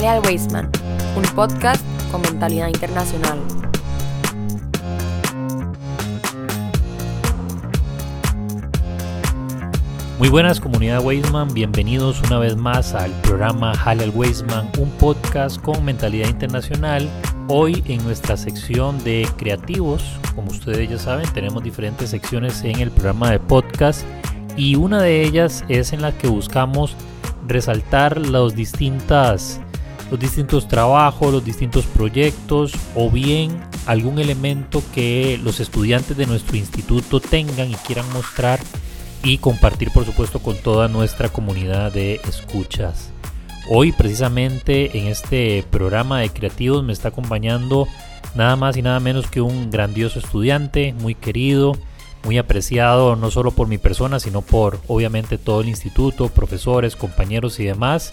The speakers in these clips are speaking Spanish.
Jale al Wasteman, un podcast con mentalidad internacional. Muy buenas comunidad Wasteman, bienvenidos una vez más al programa Jale al Wasteman, un podcast con mentalidad internacional. Hoy en nuestra sección de creativos, como ustedes ya saben, tenemos diferentes secciones en el programa de podcast y una de ellas es en la que buscamos resaltar los, distintas, los distintos trabajos, los distintos proyectos o bien algún elemento que los estudiantes de nuestro instituto tengan y quieran mostrar y compartir por supuesto con toda nuestra comunidad de escuchas. Hoy precisamente en este programa de creativos me está acompañando nada más y nada menos que un grandioso estudiante, muy querido, muy apreciado no solo por mi persona, sino por obviamente todo el instituto, profesores, compañeros y demás.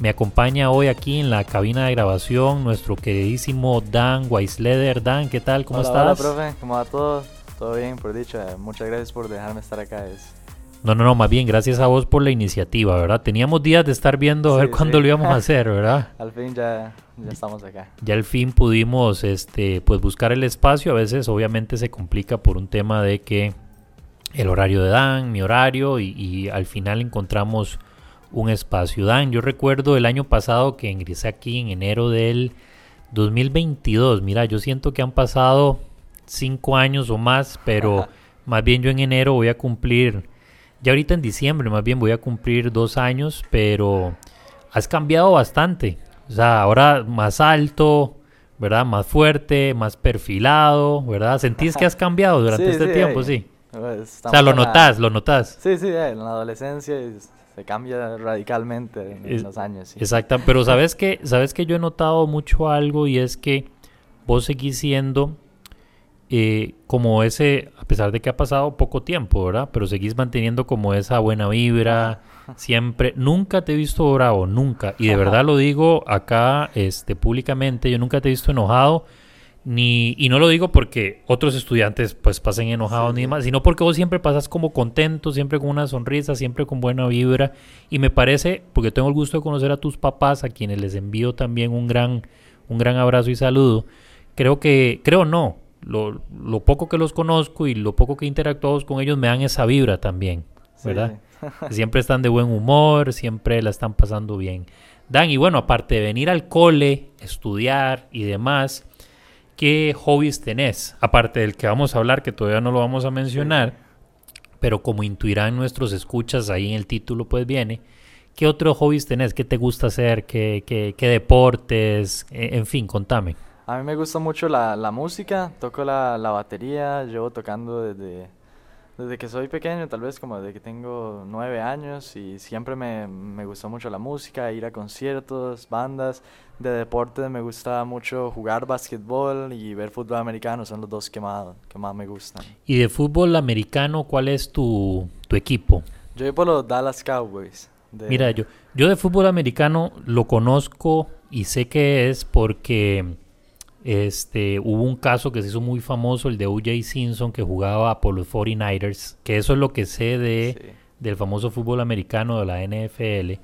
Me acompaña hoy aquí en la cabina de grabación nuestro queridísimo Dan Weisleder. Dan, ¿qué tal? ¿Cómo estás? Hola, profe. ¿Cómo va todo? Todo bien, por dicho. Muchas gracias por dejarme estar acá. No, no, no, más bien gracias a vos por la iniciativa, ¿verdad? Teníamos días de estar viendo a ver cuándo lo íbamos a hacer, ¿verdad? al fin ya, ya estamos acá. Ya al fin pudimos este, pues buscar el espacio. A veces obviamente se complica por un tema de que el horario de Dan, mi horario, y, y al final encontramos un espacio. Dan, yo recuerdo el año pasado que ingresé aquí en enero del 2022. Mira, yo siento que han pasado cinco años o más, pero más bien yo en enero voy a cumplir, ya ahorita en diciembre más bien voy a cumplir dos años, pero has cambiado bastante. O sea, ahora más alto, ¿verdad? Más fuerte, más perfilado, ¿verdad? ¿Sentís que has cambiado durante este tiempo? Sí. Pues, o sea, lo notas, lo notas. Sí, sí, en la adolescencia se cambia radicalmente en, los años. Sí. Exacto, pero sabes que, sabes que yo he notado mucho algo y es que vos seguís siendo eh, como ese, a pesar de que ha pasado poco tiempo, ¿verdad? Pero seguís manteniendo como esa buena vibra, siempre, nunca te he visto bravo, nunca, y de verdad lo digo acá, este, públicamente, yo nunca te he visto enojado, ni, y no lo digo porque otros estudiantes pues pasen enojados ni demás, sino porque vos siempre pasas como contento, siempre con una sonrisa, siempre con buena vibra, y me parece, porque tengo el gusto de conocer a tus papás, a quienes les envío también un gran, un gran abrazo y saludo, creo que, creo no, lo, poco que los conozco y lo poco que he interactuado con ellos me dan esa vibra también, ¿verdad? siempre están de buen humor, siempre la están pasando bien. Dan, y bueno, aparte de venir al cole, estudiar y demás, ¿qué hobbies tenés? Aparte del que vamos a hablar, que todavía no lo vamos a mencionar, pero como intuirán nuestros escuchas, ahí en el título pues viene, ¿qué otros hobbies tenés? ¿Qué te gusta hacer? ¿Qué, qué, qué deportes? E, en fin, contame. A mí me gusta mucho la, la música, toco la, la, batería, llevo tocando desde, desde que soy pequeño, tal vez como desde que tengo nueve años y siempre me, me gustó mucho la música, ir a conciertos, bandas. De deporte me gusta mucho jugar básquetbol y ver fútbol americano, son los dos que más, que más me gustan. ¿Y de fútbol americano cuál es tu, tu equipo? Yo voy por los Dallas Cowboys. Mira, yo, yo de fútbol americano lo conozco y sé que es porque este, hubo un caso que se hizo muy famoso, el de O.J. Simpson, que jugaba por los 49ers, que eso es lo que sé de, del famoso fútbol americano de la NFL.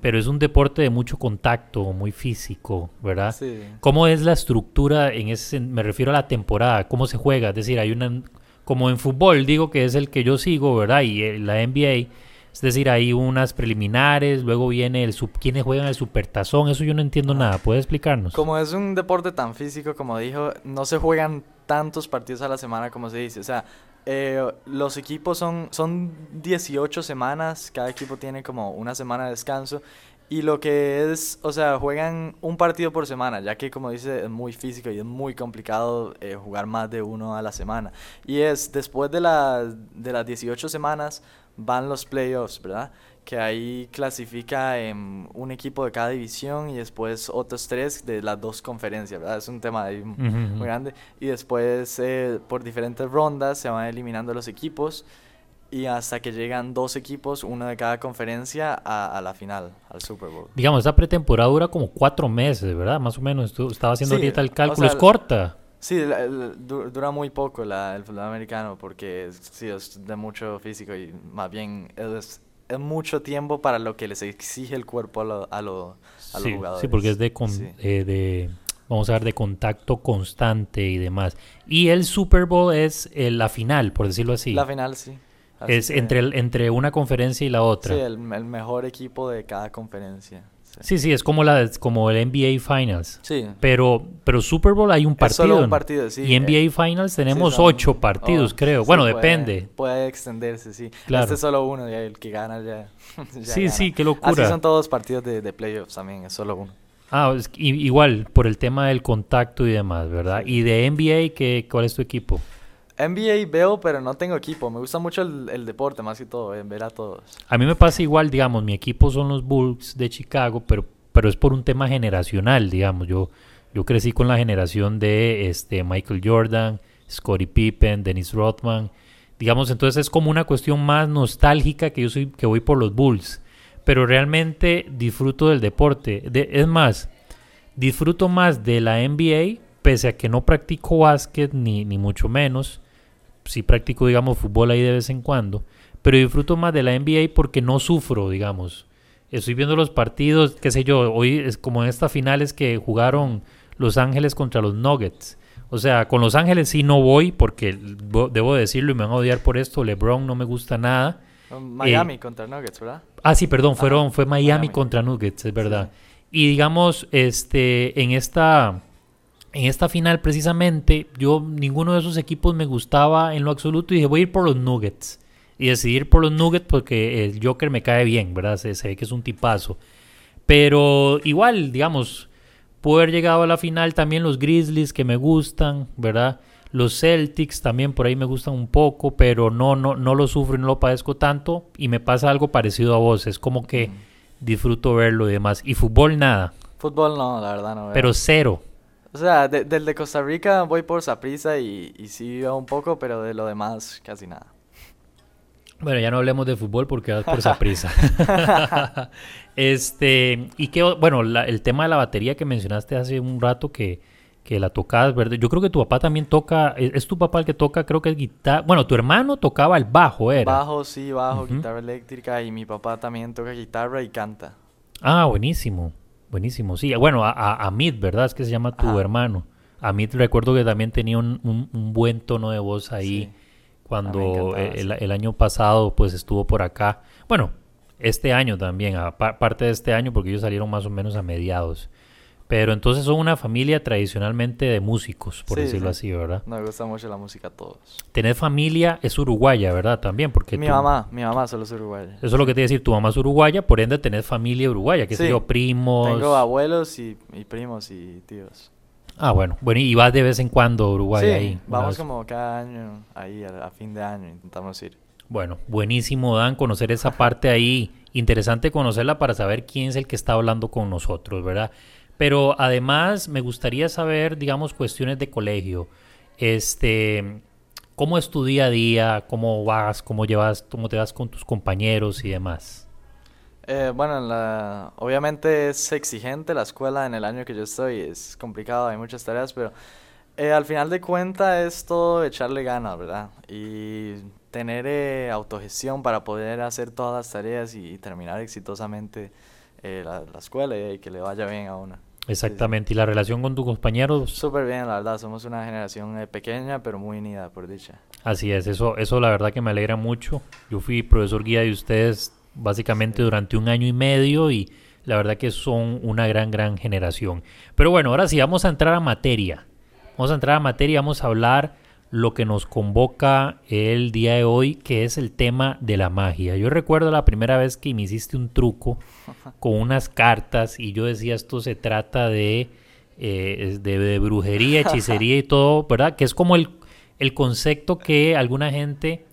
Pero es un deporte de mucho contacto, muy físico, ¿verdad? Sí. ¿Cómo es la estructura en ese, me refiero a la temporada, cómo se juega? Es decir, hay una, como en fútbol, digo que es el que yo sigo, ¿verdad? Y eh, la NBA, es decir, hay unas preliminares, luego viene el sub, quienes juegan el supertazón, eso yo no entiendo nada, ¿puede explicarnos? Como es un deporte tan físico, como dijo, no se juegan tantos partidos a la semana como se dice, o sea, eh, los equipos son, son 18 semanas, cada equipo tiene como una semana de descanso y lo que es, o sea, juegan un partido por semana, ya que como dice es muy físico y es muy complicado eh, jugar más de uno a la semana. Y es después de, la, de las 18 semanas van los playoffs, ¿verdad? Que ahí clasifica en un equipo de cada división y después otros tres de las dos conferencias, ¿verdad? Es un tema ahí muy grande. Y después eh, por diferentes rondas se van eliminando los equipos y hasta que llegan dos equipos, uno de cada conferencia, a, la final, al Super Bowl. Digamos, esta pretemporada dura como cuatro meses, ¿verdad? Más o menos. Tú estaba haciendo ahorita el cálculo. ¿Es corta? Sí, dura muy poco la, el fútbol americano porque sí, es de mucho físico y más bien es es mucho tiempo para lo que les exige el cuerpo a, lo- a, lo- a Sí, los jugadores. sí, porque es de, con- Sí. eh, de, vamos a ver, de contacto constante y demás. Y el Super Bowl es eh, la final, por decirlo así. La final, sí. Así es que- entre, el- entre una conferencia y la otra. Sí, el, el mejor equipo de cada conferencia. Sí. Sí, sí, es como, la, como el NBA Finals. Sí. Pero, pero Super Bowl hay un Es partido. solo un partido, sí. y eh, NBA Finals tenemos son- ocho partidos, oh, creo. sí, bueno, puede- depende. Puede extenderse, sí. Claro. Este es solo uno y el que gana ya. ya Sí, gana. sí, qué Así locura. son todos partidos de, de playoffs también, es solo uno. Ah, es igual, por el tema del contacto y demás, ¿verdad? Y de NBA, ¿qué, ¿cuál es tu equipo? NBA veo, pero no tengo equipo. Me gusta mucho el, deporte, más que todo, en ver a todos. A mí me pasa igual, digamos, mi equipo son los Bulls de Chicago, pero, pero es por un tema generacional, digamos. Yo, yo crecí con la generación de este, Michael Jordan, Scottie Pippen, Dennis Rodman. Digamos, entonces es como una cuestión más nostálgica que yo soy, que voy por los Bulls. Pero realmente disfruto del deporte. De- es más, disfruto más de la NBA, pese a que no practico básquet ni, ni mucho menos. Sí practico, digamos, fútbol ahí de vez en cuando pero disfruto más de la NBA porque no sufro, digamos. Estoy viendo los partidos, qué sé yo, hoy es como en estas finales que jugaron Los Ángeles contra los Nuggets. O sea, con Los Ángeles sí no voy porque bo- debo decirlo y me van a odiar por esto, LeBron no me gusta nada. Miami contra Nuggets, ¿verdad? Ah, sí, perdón, fueron fue Miami, Miami. contra Nuggets, es verdad. Y digamos, este en esta en esta final precisamente, yo ninguno de esos equipos me gustaba en lo absoluto y dije, voy a ir por los Nuggets. Y decidí ir por los Nuggets porque el Joker me cae bien, ¿verdad? Se, se ve que es un tipazo. Pero igual, digamos, pudo haber llegado a la final también los Grizzlies que me gustan, ¿verdad? Los Celtics también por ahí me gustan un poco, pero no, no, no lo sufro y no lo padezco tanto. Y me pasa algo parecido a vos. Es como que disfruto verlo y demás. Y fútbol nada, Fútbol no, la verdad no veo. pero cero. O sea, de- del de Costa Rica voy por Saprissa y, y sí un poco, pero de lo demás casi nada. Bueno, ya no hablemos de fútbol porque vas por esa prisa. este, y que, bueno, la- el tema de la batería que mencionaste hace un rato que, que la tocabas, ¿verdad? Yo creo que tu papá también toca, es, es tu papá el que toca, creo que es guitarra. Bueno, tu hermano tocaba el bajo, ¿era? Bajo, sí, bajo, guitarra eléctrica y mi papá también toca guitarra y canta. Ah, buenísimo, buenísimo. Sí, bueno, a, a, Amit, ¿verdad? Es que se llama tu Ajá. hermano. Amit recuerdo que también tenía un, un- un buen tono de voz ahí Sí. cuando eh, el, el año pasado pues estuvo por acá. Bueno, este año también, aparte de este año porque ellos salieron más o menos a mediados. Pero entonces son una familia tradicionalmente de músicos, por Sí, decirlo sí. así, ¿verdad? Nos gusta mucho la música a todos. Tener familia es uruguaya, ¿verdad? También, porque Mi tú- mamá, mi mamá solo es uruguaya. Eso es lo que te iba a decir, tu mamá es uruguaya, por ende tenés familia uruguaya, que sé Sí. yo, primos. Tengo abuelos y, y primos y tíos. Ah, bueno, bueno, y vas de vez en cuando a Uruguay sí, ahí. vamos como cada año, ahí a, a fin de año intentamos ir. Bueno, buenísimo, Dan, conocer esa parte ahí. Interesante conocerla para saber quién es el que está hablando con nosotros, ¿verdad? Pero además me gustaría saber, digamos, cuestiones de colegio. Este, ¿cómo es tu día a día? ¿Cómo vas? ¿Cómo llevas? ¿Cómo te vas con tus compañeros y demás? Eh, bueno, la, obviamente es exigente la escuela en el año que yo estoy, es complicado, hay muchas tareas, pero eh, al final de cuentas es todo echarle ganas, ¿verdad? Y tener eh, autogestión para poder hacer todas las tareas y, terminar exitosamente eh, la, la escuela y que le vaya bien a uno. Exactamente. ¿Y la relación con tus compañeros? Súper bien, la verdad, somos una generación eh, pequeña pero muy unida, por dicha. Así es, eso, eso la verdad que me alegra mucho. Yo fui profesor guía de ustedes básicamente Sí. durante un año y medio y la verdad que son una gran, gran generación. Pero bueno, ahora sí, vamos a entrar a materia. Vamos a entrar a materia, vamos a hablar lo que nos convoca el día de hoy, que es el tema de la magia. Yo recuerdo la primera vez que me hiciste un truco con unas cartas y yo decía esto se trata de, eh, de, de brujería, hechicería y todo, ¿verdad? Que es como el, el concepto que alguna gente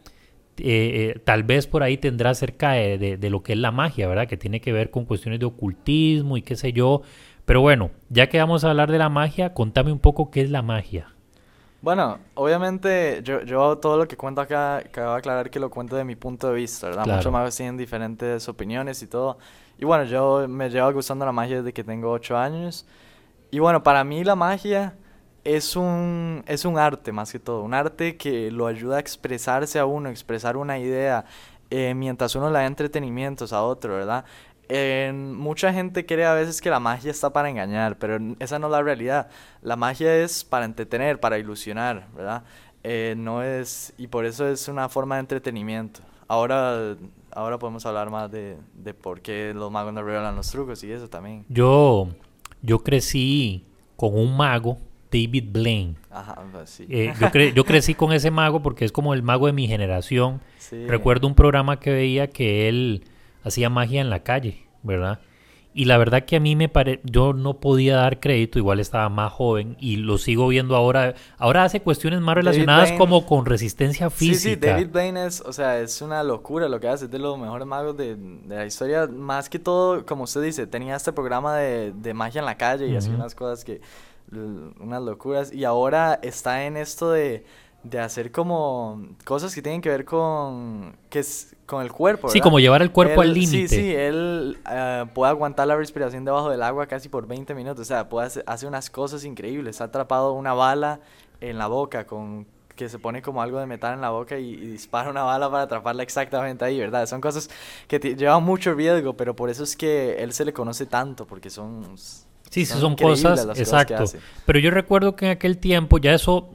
eh, eh, tal vez por ahí tendrá acerca de, de- de lo que es la magia, ¿verdad? Que tiene que ver con cuestiones de ocultismo y qué sé yo. Pero bueno, ya que vamos a hablar de la magia, contame un poco qué es la magia. Bueno, obviamente yo, yo todo lo que cuento acá, acabo de aclarar que lo cuento de mi punto de vista, ¿verdad? Claro. Muchos magos tienen diferentes opiniones y todo. Y bueno, yo me llevo gustando la magia desde que tengo 8 años. Y bueno, para mí la magia es un, es un arte más que todo, un arte que lo ayuda a expresarse a uno, expresar una idea, eh, mientras uno le da entretenimientos a otro, ¿verdad? Mucha gente cree a veces que la magia está para engañar, pero esa no es la realidad. La magia es para entretener, para ilusionar, ¿verdad? Eh, no es, y por eso es una forma de entretenimiento. Ahora, ahora podemos hablar más de, de por qué los magos no revelan los trucos y eso también. Yo, yo crecí con un mago, David Blaine. Ajá, pues sí. Eh, yo, yo, crecí con ese mago porque es como el mago de mi generación. Recuerdo un programa que veía que él hacía magia en la calle, ¿verdad? Y la verdad que a mí me pare... yo no podía dar crédito, igual estaba más joven y lo sigo viendo ahora. Ahora hace cuestiones más relacionadas como con resistencia física. Sí, sí, David Blaine es, o sea, es una locura lo que hace, es de los mejores magos de, de la historia. Más que todo, como usted dice, tenía este programa de, de magia en la calle y hacía unas cosas que, unas locuras. Y ahora está en esto de de hacer como cosas que tienen que ver con que es con el cuerpo. Sí, como llevar el cuerpo al límite. Sí, sí, él uh, puede aguantar la respiración debajo del agua casi por 20 minutos. O sea, puede hacer, unas cosas increíbles. Ha atrapado una bala en la boca con que se pone como algo de metal en la boca y, dispara una bala para atraparla exactamente ahí, ¿verdad? Son cosas que llevan mucho riesgo, pero por eso es que él se le conoce tanto, porque son Sí, sí, son cosas, exacto. Pero yo recuerdo que en aquel tiempo ya eso,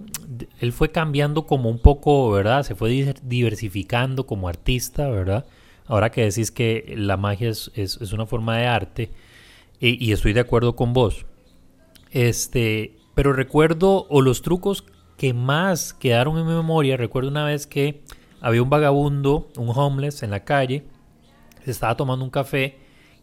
él fue cambiando como un poco, ¿verdad? Se fue diversificando como artista, ¿verdad? Ahora que decís que la magia es, es, una forma de arte, y, y, estoy de acuerdo con vos. Este, pero recuerdo, o los trucos que más quedaron en mi memoria, recuerdo una vez que había un vagabundo, un homeless en la calle, se estaba tomando un café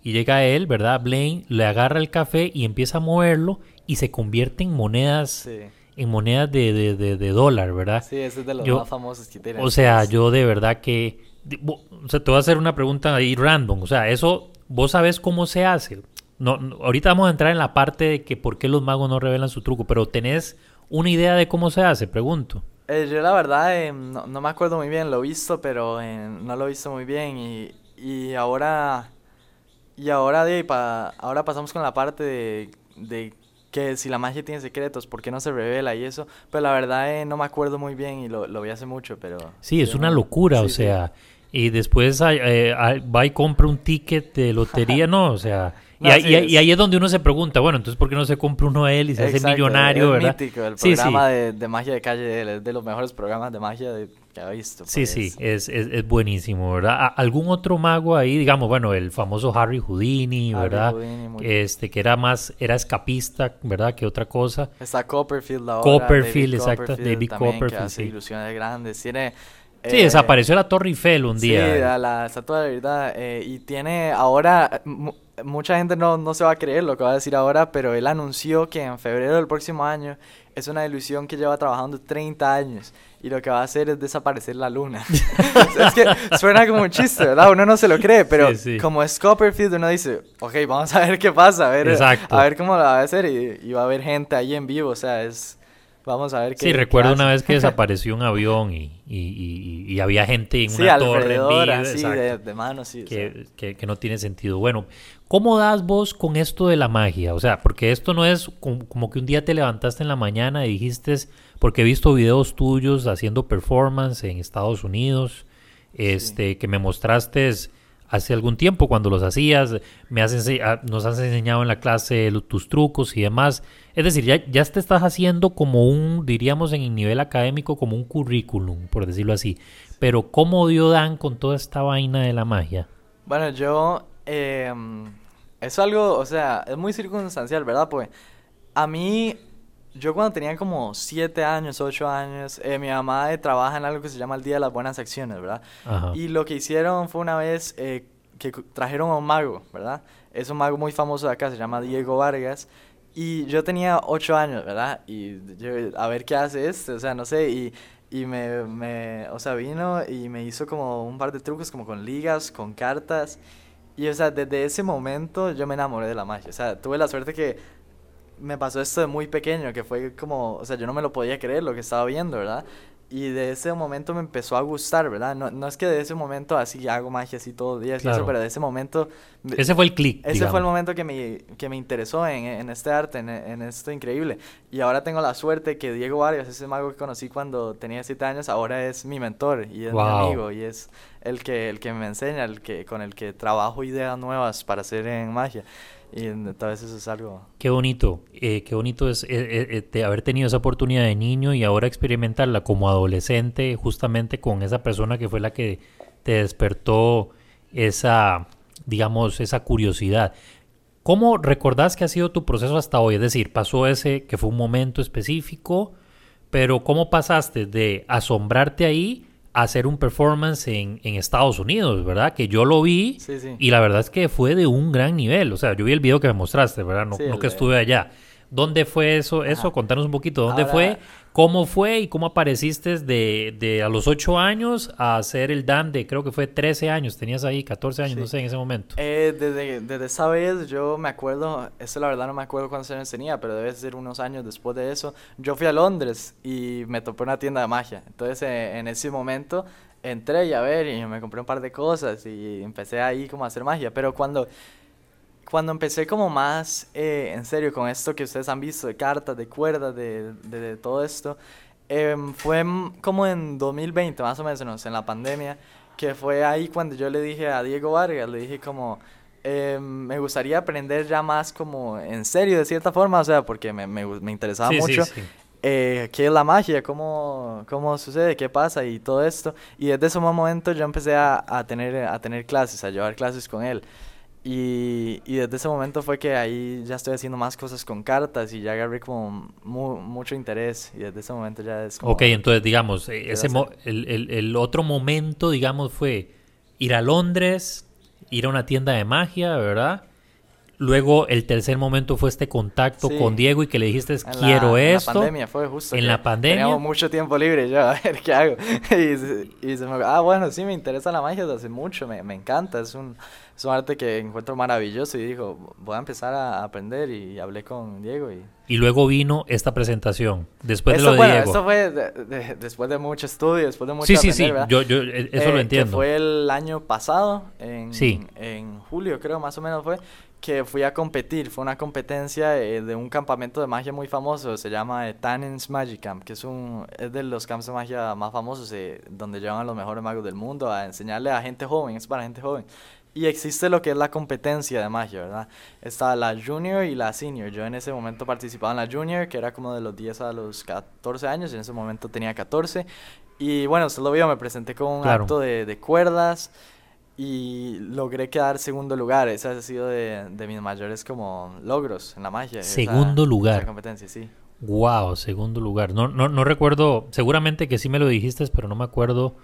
y llega él, ¿verdad? Blaine le agarra el café y empieza a moverlo y se convierte en monedas. En monedas de, de, dólar, ¿verdad? Sí, ese es de los más famosos que tienen. O sea, yo de verdad que. O sea, te voy a hacer una pregunta ahí random. O sea, eso, ¿vos sabés cómo se hace? No, ahorita vamos a entrar en la parte de que por qué los magos no revelan su truco, pero ¿tenés una idea de cómo se hace? Pregunto. Eh, yo la verdad eh, no, me acuerdo muy bien, lo he visto, pero eh, no lo he visto muy bien y, y ahora y ahora, de, pa, ahora pasamos con la parte de, de que si la magia tiene secretos, ¿por qué no se revela y eso? Pero la verdad eh, no me acuerdo muy bien y lo, lo vi hace mucho, pero... Sí, es una locura, o sea, y después eh, va y compra un ticket de lotería, no, o sea... y, ahí es donde uno se pregunta, bueno, entonces ¿por qué no se compra uno él y se hace millonario, es verdad? Mítico, el programa de, de, magia de calle es de los mejores programas de magia de, visto. Sí, sí, es, es, buenísimo, ¿verdad? ¿Algún otro mago ahí? Digamos, bueno, el famoso Harry Houdini, ¿verdad? este, que era más, era escapista, ¿verdad? Que otra cosa. Está Copperfield ahora. Copperfield, exacto. David Copperfield, que hace ilusiones grandes. Tiene... Sí, desapareció la Torre Eiffel un día. Sí, la, la estatua de verdad. Eh, y tiene ahora mucha gente no, no se va a creer lo que va a decir ahora, pero él anunció que en febrero del próximo año es una ilusión que lleva trabajando 30 años y lo que va a hacer es desaparecer la luna. es que suena como un chiste, ¿verdad? Uno no se lo cree, pero como es Copperfield, uno dice, ok, vamos a ver qué pasa, a ver, a ver cómo la va a hacer y, y va a haber gente ahí en vivo, o sea, es Vamos a ver qué. Sí, recuerdo una vez que desapareció un avión y, y, y, había gente en una torre en sí, de, de mano, sí. Que, que, que, no tiene sentido. Bueno, ¿cómo das vos con esto de la magia? O sea, porque esto no es como, que un día te levantaste en la mañana y dijiste, porque he visto videos tuyos haciendo performance en Estados Unidos, este, que me mostraste hace algún tiempo cuando los hacías, me has ah, nos has enseñado en la clase tus trucos y demás. Es decir, ya, ya te estás haciendo como un, diríamos en el nivel académico, como un currículum, por decirlo así. Pero ¿cómo dio Dan con toda esta vaina de la magia? Bueno, yo... Eh, es algo, o sea, es muy circunstancial, ¿verdad? Pues a mí yo cuando tenía como 7 años, 8 años, eh, mi mamá eh, trabaja en algo que se llama el Día de las Buenas Acciones, ¿verdad? Y lo que hicieron fue una vez eh, que trajeron a un mago, ¿verdad? Es un mago muy famoso de acá, se llama Diego Vargas. Y yo tenía 8 años, ¿verdad? Y yo, a ver qué hace este, o sea, no sé, y, y me, me, o sea, vino y me hizo como un par de trucos, como con ligas, con cartas. Y, o sea, desde ese momento yo me enamoré de la magia. O sea, tuve la suerte que me pasó esto de muy pequeño, que fue como, o sea, yo no me lo podía creer lo que estaba viendo, ¿verdad? Y de ese momento me empezó a gustar, ¿verdad? No, no es que de ese momento así hago magia así todos los días, eso, pero de ese momento... Ese fue el clic. Ese fue el momento que me, que me interesó en, en este arte, en, en, esto increíble. Y ahora tengo la suerte que Diego Vargas, ese mago que conocí cuando tenía siete años, ahora es mi mentor y es mi amigo y es, el que, el que me enseña, el que, con el que trabajo ideas nuevas para hacer en magia. Y es algo... Qué bonito, eh, qué bonito es eh, eh, haber tenido esa oportunidad de niño y ahora experimentarla como adolescente justamente con esa persona que fue la que te despertó esa, digamos, esa curiosidad. ¿Cómo recordás que ha sido tu proceso hasta hoy? Es decir, pasó ese que fue un momento específico, pero ¿cómo pasaste de asombrarte ahí hacer un performance en, Estados Unidos, ¿verdad? Que yo lo vi y la verdad es que fue de un gran nivel. O sea, yo vi el video que me mostraste, ¿verdad? No, no que estuve allá. ¿Dónde fue eso? Eso, contanos un poquito. ¿Dónde fue? ¿Cómo fue y cómo apareciste de, de, a los 8 años a hacer el Dan de creo que fue 13 años? Tenías ahí 14 años, no sé, en ese momento. Eh, desde, desde, esa vez yo me acuerdo, eso la verdad no me acuerdo cuántos años tenía, pero debe ser unos años después de eso. Yo fui a Londres y me topé una tienda de magia. Entonces eh, en ese momento entré y a ver y me compré un par de cosas y empecé ahí como a hacer magia. Pero cuando cuando empecé como más eh, en serio con esto que ustedes han visto de cartas, de cuerdas, de, de, todo esto, em, fue como en 2020 más o menos, en la pandemia, que fue ahí cuando yo le dije a Diego Vargas, le dije como, em, me gustaría aprender ya más como en serio de cierta forma, o sea, porque me, me, me interesaba mucho. Eh, qué es la magia, cómo, cómo sucede, qué pasa y todo esto. Y desde ese momento yo empecé a, a, tener, a tener clases, a llevar clases con él. Y, y, desde ese momento fue que ahí ya estoy haciendo más cosas con cartas y ya agarré como mucho interés y desde ese momento ya es como... Ok, entonces digamos, eh, ese el, el, el, otro momento, digamos, fue ir a Londres, ir a una tienda de magia, ¿verdad? Luego el tercer momento fue este contacto con Diego y que le dijiste quiero esto. En la pandemia fue justo. En la pandemia. Teníamos mucho tiempo libre yo, a ver qué hago. y, se me ah, bueno, sí, me interesa la magia desde hace mucho, me, me encanta, es un, es un arte que encuentro maravilloso y dijo, voy a empezar a aprender y hablé con Diego y... Y luego vino esta presentación, después de lo de bueno, Diego. Eso fue después de mucho estudio, después de mucho Sí, sí, sí, yo, yo eso lo eh, entiendo. Que fue el año pasado, en, en julio creo más o menos fue, que fui a competir. Fue una competencia eh, de un campamento de magia muy famoso, se llama Tannen's Magic Camp, que es, un, es de los campos de magia más famosos, eh, donde llevan a los mejores magos del mundo a enseñarle a gente joven, es para gente joven. Y existe lo que es la competencia de magia, ¿verdad? Está la junior y la senior. Yo en ese momento participaba en la junior, que era como de los 10 a los 14 años, en ese momento tenía 14. Y bueno, usted lo vio, me presenté con un acto de, de cuerdas y logré quedar segundo lugar. Ese ha sido de, de mis mayores como logros en la magia. Segundo lugar. competencia, sí. Wow, segundo lugar. No, no, no recuerdo, seguramente que sí me lo dijiste, pero no me acuerdo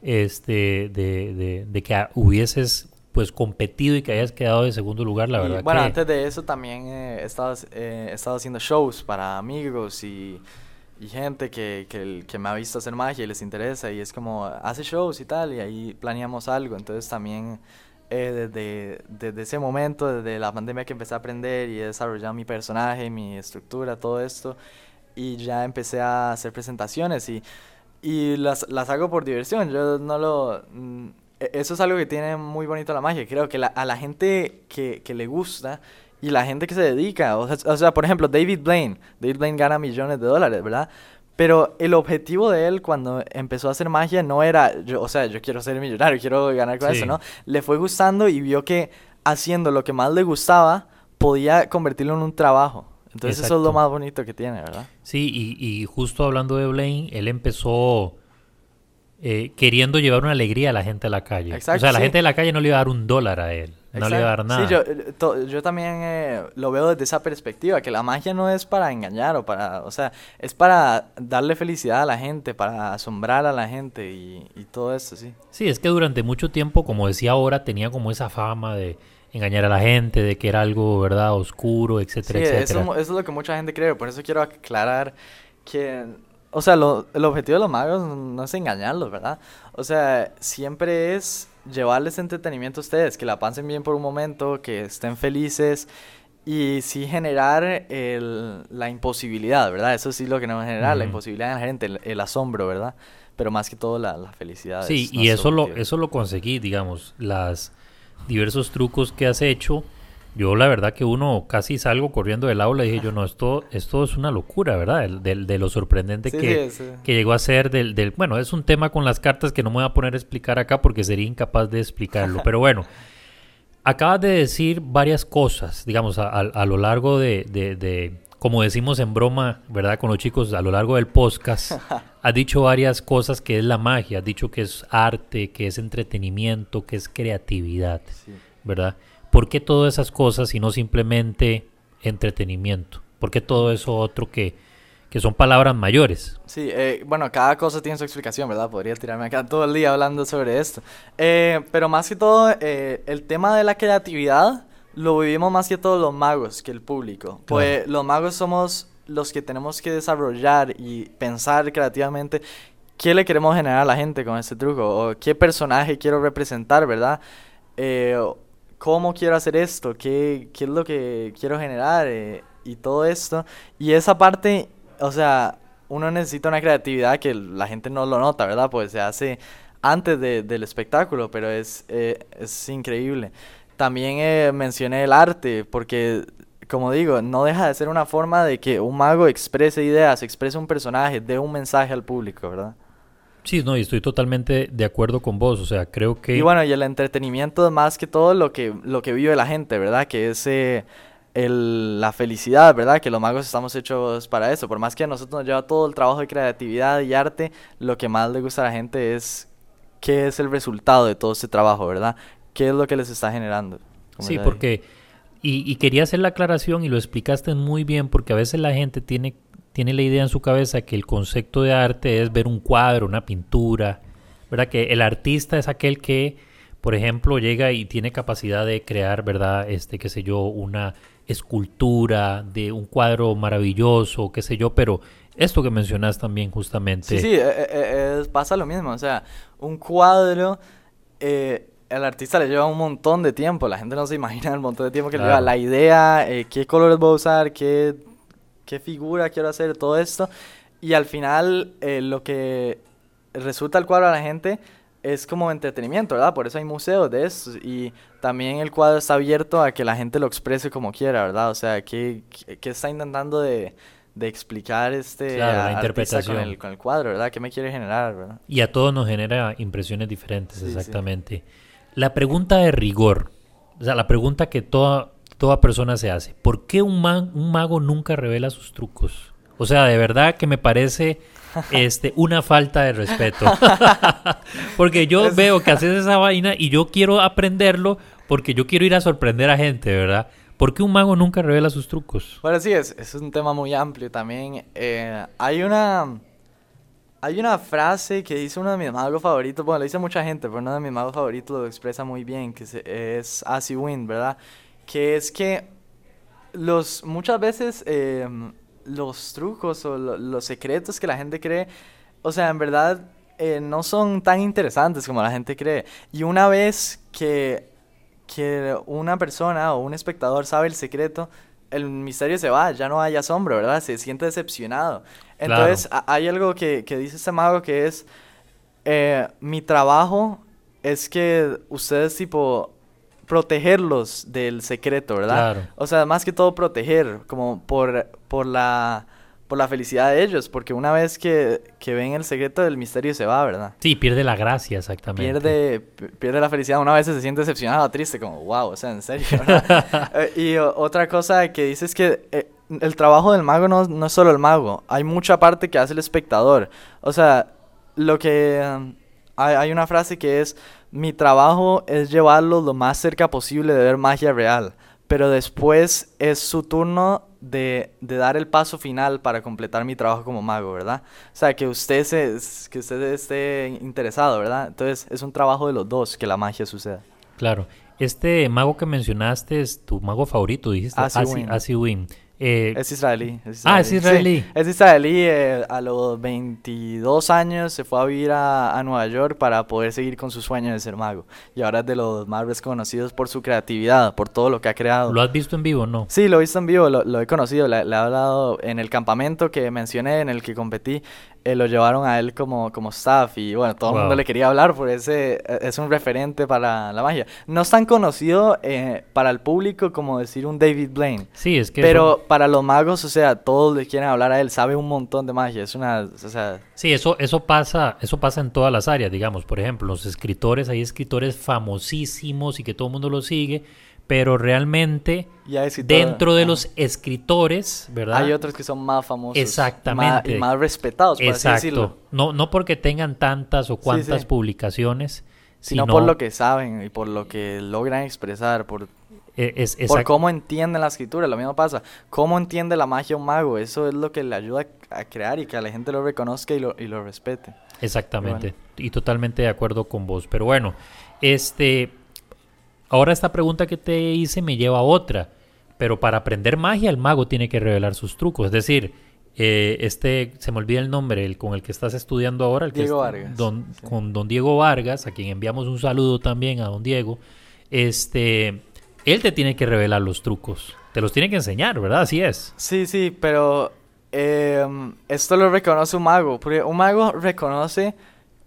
este de, de, de que hubieses pues competido y que hayas quedado de segundo lugar, la verdad. Bueno, antes de eso también he, estado, eh, he estado haciendo shows para amigos y y gente que, que, que, me ha visto hacer magia y les interesa y es como hace shows y tal y ahí planeamos algo entonces también eh, desde, desde, ese momento desde la pandemia que empecé a aprender y he desarrollado mi personaje mi estructura todo esto y ya empecé a hacer presentaciones y, y las, las hago por diversión yo no lo mm, eso es algo que tiene muy bonito la magia creo que a la gente que, que le gusta y la gente que se dedica. O sea, por ejemplo, David Blaine. David Blaine gana millones de dólares, ¿verdad? Pero el objetivo de él cuando empezó a hacer magia no era, yo, o sea, yo quiero ser millonario, quiero ganar con eso, ¿no? Le fue gustando y vio que haciendo lo que más le gustaba podía convertirlo en un trabajo. Entonces eso es lo más bonito que tiene, ¿verdad? Sí, y, y justo hablando de Blaine, él empezó eh, queriendo llevar una alegría a la gente de la calle. Exacto, o sea, la gente de la calle no le iba a dar un dólar a él. No le iba a dar nada. Sí, yo, eh, yo también eh, lo veo desde esa perspectiva, que la magia no es para engañar o para, o sea, es para darle felicidad a la gente, para asombrar a la gente y, y todo eso, sí. Sí, es que durante mucho tiempo, como decía ahora, tenía como esa fama de engañar a la gente, de que era algo, ¿verdad?, oscuro, etcétera, etcétera. Eso, eso es lo que mucha gente cree, por eso quiero aclarar que o sea, lo, el objetivo de los magos no es engañarlos, ¿verdad? O sea, siempre es llevarles entretenimiento a ustedes, que la pasen bien por un momento, que estén felices y sí generar el, la imposibilidad, ¿verdad? Eso sí lo que no generar, la imposibilidad en la gente, el, asombro, ¿verdad? Pero más que todo la, la felicidad. Sí, y eso lo, eso lo conseguí, digamos, las diversos trucos que has hecho yo la verdad que uno casi salgo corriendo del aula y dije yo, no, esto, esto es una locura, ¿verdad? Del- de lo sorprendente Sí, que, sí, sí. que llegó a ser del, del... Bueno, es un tema con las cartas que no me voy a poner a explicar acá porque sería incapaz de explicarlo. Pero bueno, acabas de decir varias cosas, digamos, a, a- a lo largo de, de- de- como decimos en broma, ¿verdad? Con los chicos, a lo largo del podcast, has dicho varias cosas que es la magia, has dicho que es arte, que es entretenimiento, que es creatividad, Sí. ¿verdad? ¿Por qué todas esas cosas y no simplemente entretenimiento? ¿Por qué todo eso otro que, que son palabras mayores? Sí, eh, bueno, cada cosa tiene su explicación, ¿verdad? Podría tirarme acá todo el día hablando sobre esto. Eh, pero más que todo, eh, el tema de la creatividad lo vivimos más que todo los magos que el público. Pues los magos somos los que tenemos que desarrollar y pensar creativamente qué le queremos generar a la gente con este truco o qué personaje quiero representar, ¿verdad? Eh, cómo quiero hacer esto, qué, qué es lo que quiero generar eh, y todo esto. Y esa parte, o sea, uno necesita una creatividad que la gente no lo nota, ¿verdad? Pues se hace antes de- del espectáculo, pero es, eh, es increíble. También eh, mencioné el arte, porque, como digo, no deja de ser una forma de que un mago exprese ideas, exprese un personaje, dé un mensaje al público, ¿verdad? Sí, no, y estoy totalmente de acuerdo con vos. O sea, creo que... Y bueno, y el entretenimiento es más que todo lo que, lo que vive la gente, ¿verdad? Que es eh, el- la felicidad, ¿verdad? Que los magos estamos hechos para eso. Por más que a nosotros nos lleva todo el trabajo de creatividad y arte, lo que más le gusta a la gente es qué es el resultado de todo este trabajo, ¿verdad? ¿Qué es lo que les está generando? Sí, porque... Y, y quería hacer la aclaración y lo explicaste muy bien porque a veces la gente tiene, tiene la idea en su cabeza que el concepto de arte es ver un cuadro, una pintura, ¿verdad? Que el artista es aquel que, por ejemplo, llega y tiene capacidad de crear, ¿verdad? Este, qué sé yo, una escultura de un cuadro maravilloso, qué sé yo, pero esto que mencionas también justamente... Sí, sí, eh, eh, eh, pasa lo mismo. O sea, un cuadro, eh, el artista le lleva un montón de tiempo. La gente no se imagina el montón de tiempo que le lleva. La idea, eh, qué colores voy a usar, qué, qué figura quiero hacer, todo esto. Y al final, eh, lo que resulta el cuadro a la gente es como entretenimiento, ¿verdad? Por eso hay museos de estos. Y también el cuadro está abierto a que la gente lo exprese como quiera, ¿verdad? O sea, ¿qué, qué, está intentando de, de explicar este Claro, la artista con interpretación. el, con el cuadro, ¿verdad? ¿Qué me quiere generar, verdad? Y a todos nos genera impresiones diferentes, Sí, sí. exactamente. La pregunta de rigor, o sea, la pregunta que toda, toda persona se hace, ¿por qué un, ma- un mago nunca revela sus trucos? O sea, de verdad que me parece este, una falta de respeto. porque yo veo que haces esa vaina y yo quiero aprenderlo porque yo quiero ir a sorprender a gente, ¿verdad? ¿Por qué un mago nunca revela sus trucos? Bueno, sí, es, es un tema muy amplio también. Eh, hay una... Hay una frase que dice uno de mis magos favoritos, bueno, lo dice mucha gente, pero uno de mis magos favoritos lo expresa muy bien, que se- es Asi Win, ¿verdad? Que es que los muchas veces eh, los trucos o lo- los secretos que la gente cree, o sea, en verdad eh, no son tan interesantes como la gente cree. Y una vez que, que una persona o un espectador sabe el secreto, el misterio se va, ya no hay asombro, ¿verdad? Se siente decepcionado. Entonces, hay algo que, que dice este mago que es, eh, mi trabajo es que ustedes tipo protegerlos del secreto, ¿verdad? Claro. O sea, más que todo proteger, como por, por la por la felicidad de ellos, porque una vez que, que ven el secreto, el misterio se va, ¿verdad? Sí, pierde la gracia, exactamente. Pierde, pi- pierde la felicidad. Una vez se siente decepcionado, triste, como, wow, o sea, en serio, ¿verdad? Eh, y otra cosa que dice es que eh, el trabajo del mago no, no es solo el mago, hay mucha parte que hace el espectador. O sea, lo que... hay, hay una frase que es, mi trabajo es llevarlos lo más cerca posible de ver magia real, pero después es su turno de, de dar el paso final para completar mi trabajo como mago, ¿verdad? O sea, que usted, se, que usted esté interesado, ¿verdad? Entonces es un trabajo de los dos que la magia suceda. Claro. Este mago que mencionaste es tu mago favorito, dijiste. Asi Asi- Win. Eh, Es israelí. es Ah, es Sí, israelí. es israelí. eh, a los 22 años se fue a vivir a, a Nueva York para poder seguir con su sueño de ser mago. Y ahora es de los más reconocidos por su creatividad, por todo lo que ha creado. ¿Lo has visto en vivo no? Sí, lo he visto en vivo, lo, lo he conocido, le, le he hablado en el campamento que mencioné, en el que competí. Eh, lo llevaron a él como, como staff y bueno, todo el mundo le quería hablar por ese eh, es un referente para la magia. No es tan conocido eh, para el público como decir un David Blaine. Sí, es que... Pero para los magos, o sea, todos le quieren hablar a él, sabe un montón de magia, es una, o sea, Sí, eso, eso pasa, eso pasa en todas las áreas, digamos. Por ejemplo, los escritores, hay escritores famosísimos y que todo el mundo los sigue, pero realmente dentro de Ajá. los escritores, ¿verdad? Hay otros que son más famosos. Exactamente. Y más, y más respetados, por así decirlo. Exacto. No, no porque tengan tantas o cuantas sí. publicaciones, Sino, sino por lo que saben y por lo que logran expresar, por, e- es, por exact- cómo entienden la escritura. Lo mismo pasa. ¿Cómo entiende la magia un mago? Eso es lo que le ayuda a crear y que la gente lo reconozca y lo, y lo respete. Exactamente. Y totalmente de acuerdo con vos. Pero bueno, este. Ahora esta pregunta que te hice me lleva a otra. Pero para aprender magia, el mago tiene que revelar sus trucos. Es decir, eh, este, se me olvida el nombre, el con el que estás estudiando ahora, el que Diego es- Vargas, don- sí. con don Diego Vargas, a quien enviamos un saludo también a don Diego. Este, él te tiene que revelar los trucos. Te los tiene que enseñar, ¿verdad? Así es. Sí, sí, pero em, esto lo reconoce un mago. Porque un mago reconoce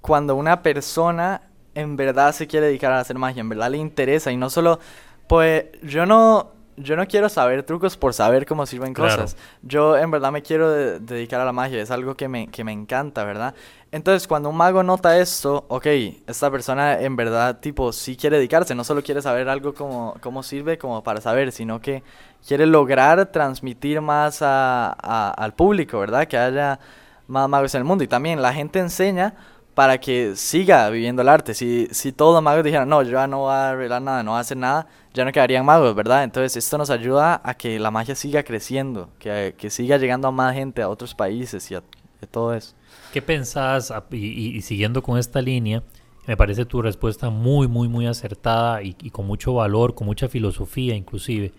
cuando una persona en verdad se quiere dedicar a hacer magia, en verdad le interesa. Y no solo, pues yo no, yo no quiero saber trucos por saber cómo sirven Claro. cosas. Yo en verdad me quiero de- dedicar a la magia, es algo que me, que me encanta, ¿verdad? Entonces cuando un mago nota esto, ok, esta persona en verdad tipo sí quiere dedicarse, no solo quiere saber algo como cómo sirve como para saber, sino que quiere lograr transmitir más a- a- al público, ¿verdad? Que haya más magos en el mundo. Y también la gente enseña para que siga viviendo el arte. Si, si todos los magos dijeran, no, yo ya no voy a arreglar nada, no voy a hacer nada, ya no quedarían magos, ¿verdad? Entonces esto nos ayuda a que la magia siga creciendo, que, que siga llegando a más gente, a otros países y a, a todo eso. ¿Qué pensás? Y, siguiendo con esta línea, me parece tu respuesta muy, muy, muy acertada y con mucho valor, con mucha filosofía inclusive.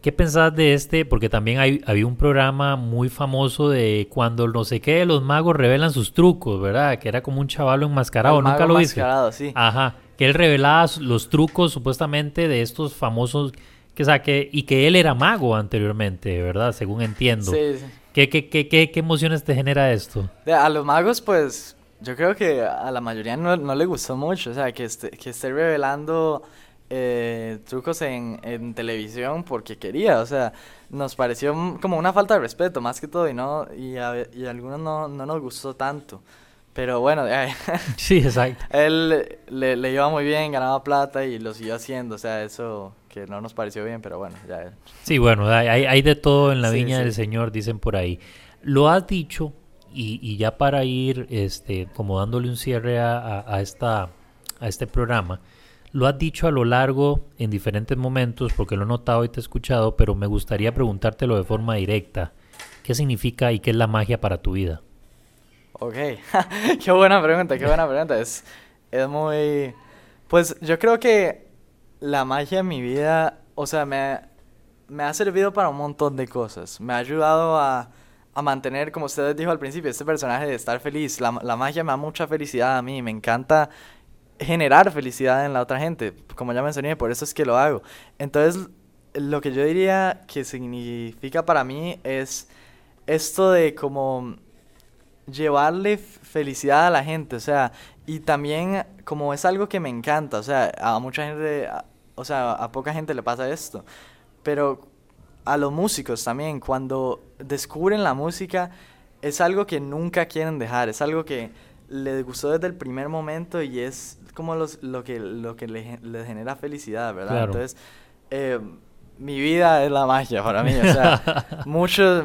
¿Qué pensás de este? Porque también hay, había un programa muy famoso de cuando no sé qué, los magos revelan sus trucos, ¿verdad? Que era como un chavalo enmascarado, El ¿nunca mago lo viste? enmascarado, sí. Ajá, que él revelaba los trucos supuestamente de estos famosos, que, o sea, que, y que él era mago anteriormente, ¿verdad? Según entiendo. Sí, sí. ¿Qué, qué, qué, qué, qué emociones te genera esto? De- a los magos, pues, yo creo que a la mayoría no, no le gustó mucho. O sea, que esté, que esté revelando eh, trucos en, en televisión porque quería. O sea, nos pareció como una falta de respeto, más que todo. Y, no, y, a, y a algunos no, no nos gustó tanto. Pero bueno, ahí, Sí, exacto. él le, le iba muy bien, ganaba plata y lo siguió haciendo. O sea, eso que no nos pareció bien, pero bueno, ya. Sí, bueno, hay, hay- hay de todo en la Sí, viña sí. del Señor, dicen por ahí. Lo has dicho, y, y ya para ir este, como dándole un cierre a, a- a esta, a este programa, lo has dicho a lo largo, en diferentes momentos, porque lo he notado y te he escuchado, pero me gustaría preguntártelo de forma directa. ¿Qué significa y qué es la magia para tu vida? Ok, qué buena pregunta, qué buena pregunta. Es, es muy... Pues yo creo que la magia en mi vida, o sea, me, me ha servido para un montón de cosas. Me ha ayudado a, a mantener, como ustedes dijo al principio, este personaje de estar feliz. La, la magia me da mucha felicidad a mí, me encanta generar felicidad en la otra gente, como ya mencioné, por eso es que lo hago. Entonces, lo que yo diría que significa para mí es esto de como llevarle felicidad a la gente, o sea, y también como es algo que me encanta, o sea, a mucha gente, o sea, a poca gente le pasa esto, pero a los músicos también, cuando descubren la música, es algo que nunca quieren dejar, es algo que les gustó desde el primer momento y es como los, lo que, lo que le gen- les genera felicidad, ¿verdad? Claro. Entonces, eh, mi vida es la magia para mí, o sea, muchos,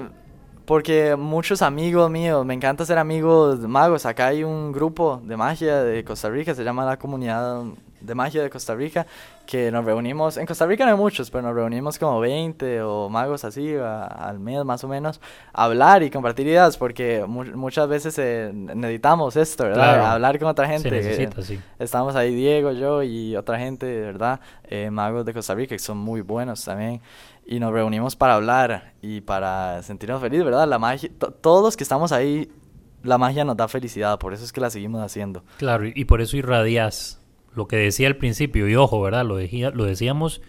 porque muchos amigos míos, me encanta ser amigos magos. Acá hay un grupo de magia de Costa Rica, se llama la Comunidad de Magia de Costa Rica, que nos reunimos, en Costa Rica no hay muchos, pero nos reunimos como 20 o magos así a- al mes más o menos, a hablar y compartir ideas, porque mu- muchas veces eh, necesitamos esto, ¿verdad? Claro. Hablar con otra gente. Se eh, necesita, sí. Estamos ahí Diego, yo y otra gente, verdad, eh, magos de Costa Rica, que son muy buenos también. Y nos reunimos para hablar y para sentirnos felices, ¿verdad? La magia, to- todos los que estamos ahí, la magia nos da felicidad, por eso es que la seguimos haciendo. Claro, y por eso irradias lo que decía al principio, y ojo, ¿verdad? Lo, decía, lo decíamos,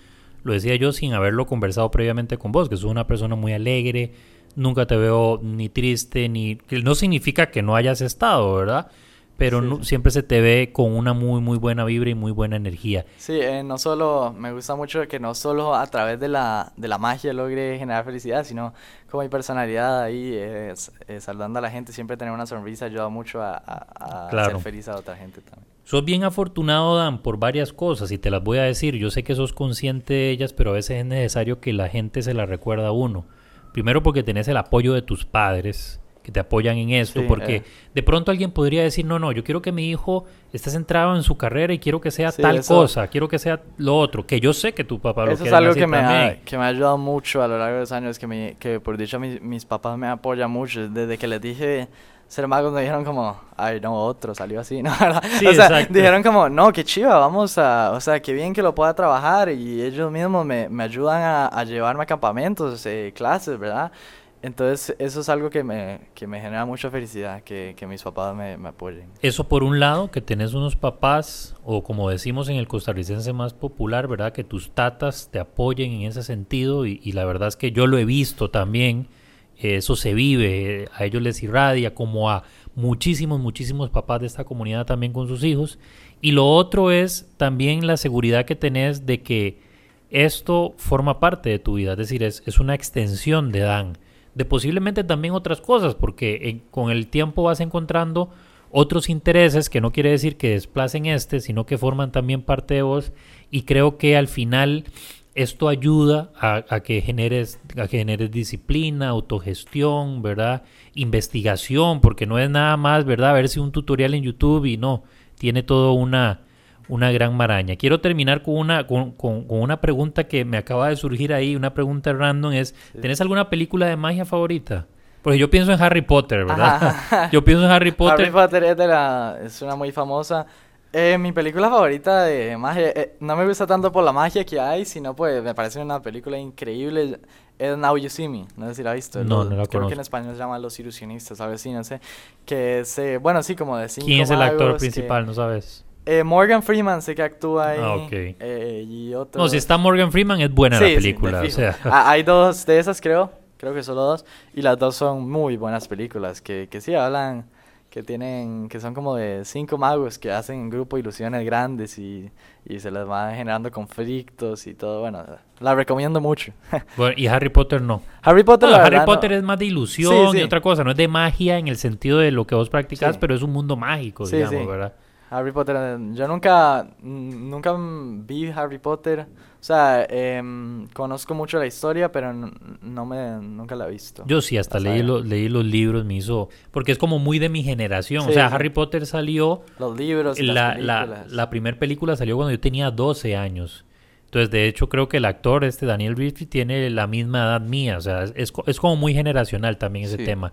lo decía yo sin haberlo conversado previamente con vos, que sos una persona muy alegre, nunca te veo ni triste, ni... No significa que no hayas estado, ¿verdad? Pero Sí, no- sí. siempre se te ve con una muy, muy buena vibra y muy buena energía. Sí, eh, no solo, me gusta mucho que no solo a través de la, de la magia logre generar felicidad, sino como mi personalidad ahí, eh, eh, saludando a la gente, siempre tener una sonrisa ayuda mucho a, a- a Claro. hacer feliz a otra gente también. Sos bien afortunado, Dan, por varias cosas y te las voy a decir. Yo sé que sos consciente de ellas, pero a veces es necesario que la gente se las recuerda a uno. Primero porque tenés el apoyo de tus padres que te apoyan en esto, Sí, porque eh. de pronto alguien podría decir, no, no, yo quiero que mi hijo esté centrado en su carrera y quiero que sea Sí, tal eso- cosa, quiero que sea lo otro, que yo sé que tu papá lo Eso es algo que me, ha, que me ha ayudado mucho a lo largo de los años, que, me, que por dicho mis, mis papás me apoyan mucho. Desde que les dije ser magos me dijeron como, ay, no, otro, salió así, ¿no? Sí, o sea, exacto. dijeron como, no, qué chiva, vamos a, o sea, qué bien que lo pueda trabajar y ellos mismos me, me ayudan a, a llevarme a campamentos, eh, clases, ¿verdad? Entonces, eso es algo que me, que me genera mucha felicidad, que, que mis papás me, me apoyen. Eso por un lado, que tenés unos papás, o como decimos en el costarricense más popular, ¿verdad? Que tus tatas te apoyen en ese sentido y, y la verdad es que yo lo he visto también, eso se vive, a ellos les irradia como a muchísimos, muchísimos papás de esta comunidad también con sus hijos. Y lo otro es también la seguridad que tenés de que esto forma parte de tu vida, es decir, es, es una extensión de Dan, de posiblemente también otras cosas, porque con el tiempo vas encontrando otros intereses que no quiere decir que desplacen este, sino que forman también parte de vos y creo que al final esto ayuda a, a que generes a que generes disciplina, autogestión, ¿verdad? Investigación, porque no es nada más, ¿verdad? Ver si un tutorial en YouTube y no, tiene todo una una gran maraña. Quiero terminar con una, con, con- con una pregunta que me acaba de surgir ahí, una pregunta random es, ¿tenés alguna película de magia favorita? Porque yo pienso en Harry Potter, ¿verdad? Ajá. Yo pienso en Harry Potter. Harry Potter es, de la, es una muy famosa. Eh, mi película favorita de magia, eh, no me gusta tanto por la magia que hay, sino pues me parece una película increíble. Es Now You See Me, no sé si la has visto. No, no la Creo que en conozco. español se llama Los Ilusionistas, algo así, no sé. Que es, eh, bueno, sí, como de cinco ¿Quién es el actor que- principal? No sabes. Eh, Morgan Freeman sé que actúa ahí. Ah, ok. eh, y otro... No, si está Morgan Freeman es buena Sí, la sí, película. de o sea, Ah, hay dos de esas, creo. Creo que solo dos. Y las dos son muy buenas películas. Que, que sí hablan. Que tienen. Que son como de cinco magos que hacen en grupo ilusiones grandes. Y, y se les va generando conflictos y todo. Bueno, la recomiendo mucho. bueno, y Harry Potter no. Harry Potter, la Harry no- Potter es más de ilusión Sí, y otra cosa, no es de magia en el sentido de lo que vos practicás, Sí. pero es un mundo mágico, Sí, digamos, sí. ¿verdad? Harry Potter, eh, yo nunca, nunca vi Harry Potter. O sea, em, conozco mucho la historia, pero no me, nunca la he visto. Yo sí, hasta leí, lo- leí los libros, me hizo... Porque es como muy de mi generación. o sea, sí. Harry Potter salió... Los libros La, la, la primera película salió cuando yo tenía 12 años. Entonces, de hecho, creo que el actor, este Daniel Radcliffe, tiene la misma edad mía. O sea, es, es co- es como muy generacional también ese Sí. tema.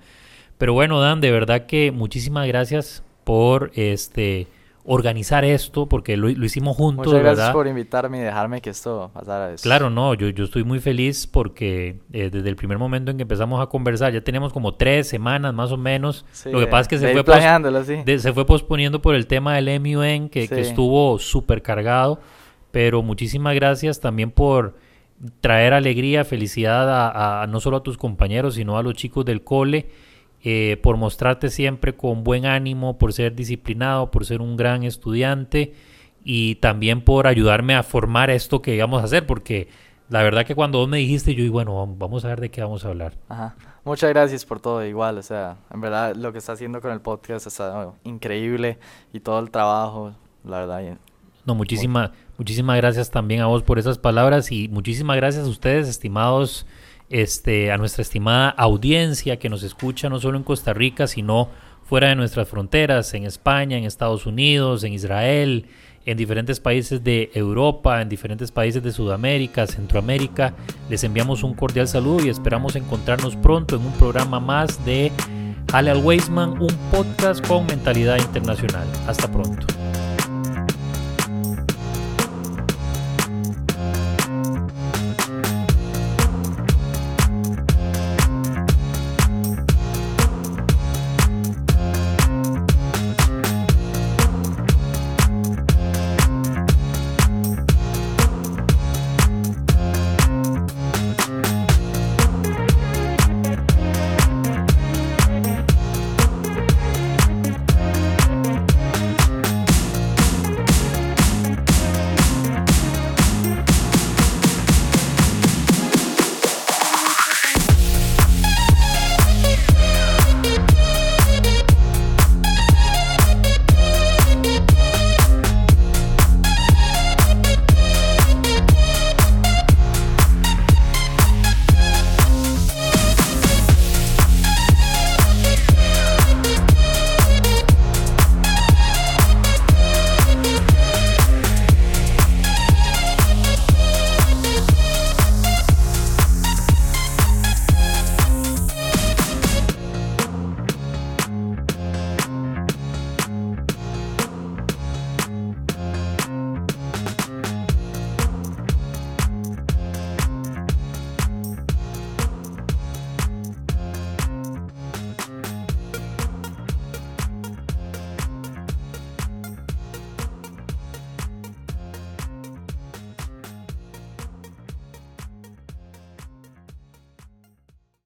Pero bueno, Dan, de verdad que muchísimas gracias por este organizar esto, porque lo, lo hicimos juntos, Muchas gracias ¿verdad? por invitarme y dejarme que esto pasara. Es- Claro, no, yo, yo estoy muy feliz porque eh, desde el primer momento en que empezamos a conversar, ya tenemos como tres semanas más o menos. Sí, Lo que pasa es que se fue, pos- sí. de- se fue posponiendo por el tema del MUN, que, estuvo súper cargado. Pero muchísimas gracias también por traer alegría, felicidad a, a- no solo a tus compañeros, sino a los chicos del cole, eh, por mostrarte siempre con buen ánimo, por ser disciplinado, por ser un gran estudiante y también por ayudarme a formar esto que íbamos a hacer, porque la verdad que cuando vos me dijiste, yo, y bueno, vamos a ver de qué vamos a hablar. Ajá. Muchas gracias por todo, igual, o sea, en verdad lo que está haciendo con el podcast está oh, increíble y todo el trabajo, la verdad. No, muchísimas, muchísimas gracias también a vos por esas palabras y muchísimas gracias a ustedes, estimados, este, a nuestra estimada audiencia que nos escucha no solo en Costa Rica, sino fuera de nuestras fronteras, en España, en Estados Unidos, en Israel, en diferentes países de Europa, en diferentes países de Sudamérica, Centroamérica. Les enviamos un cordial saludo y esperamos encontrarnos pronto en un programa más de Hale al Weisman, un podcast con mentalidad internacional. Hasta pronto.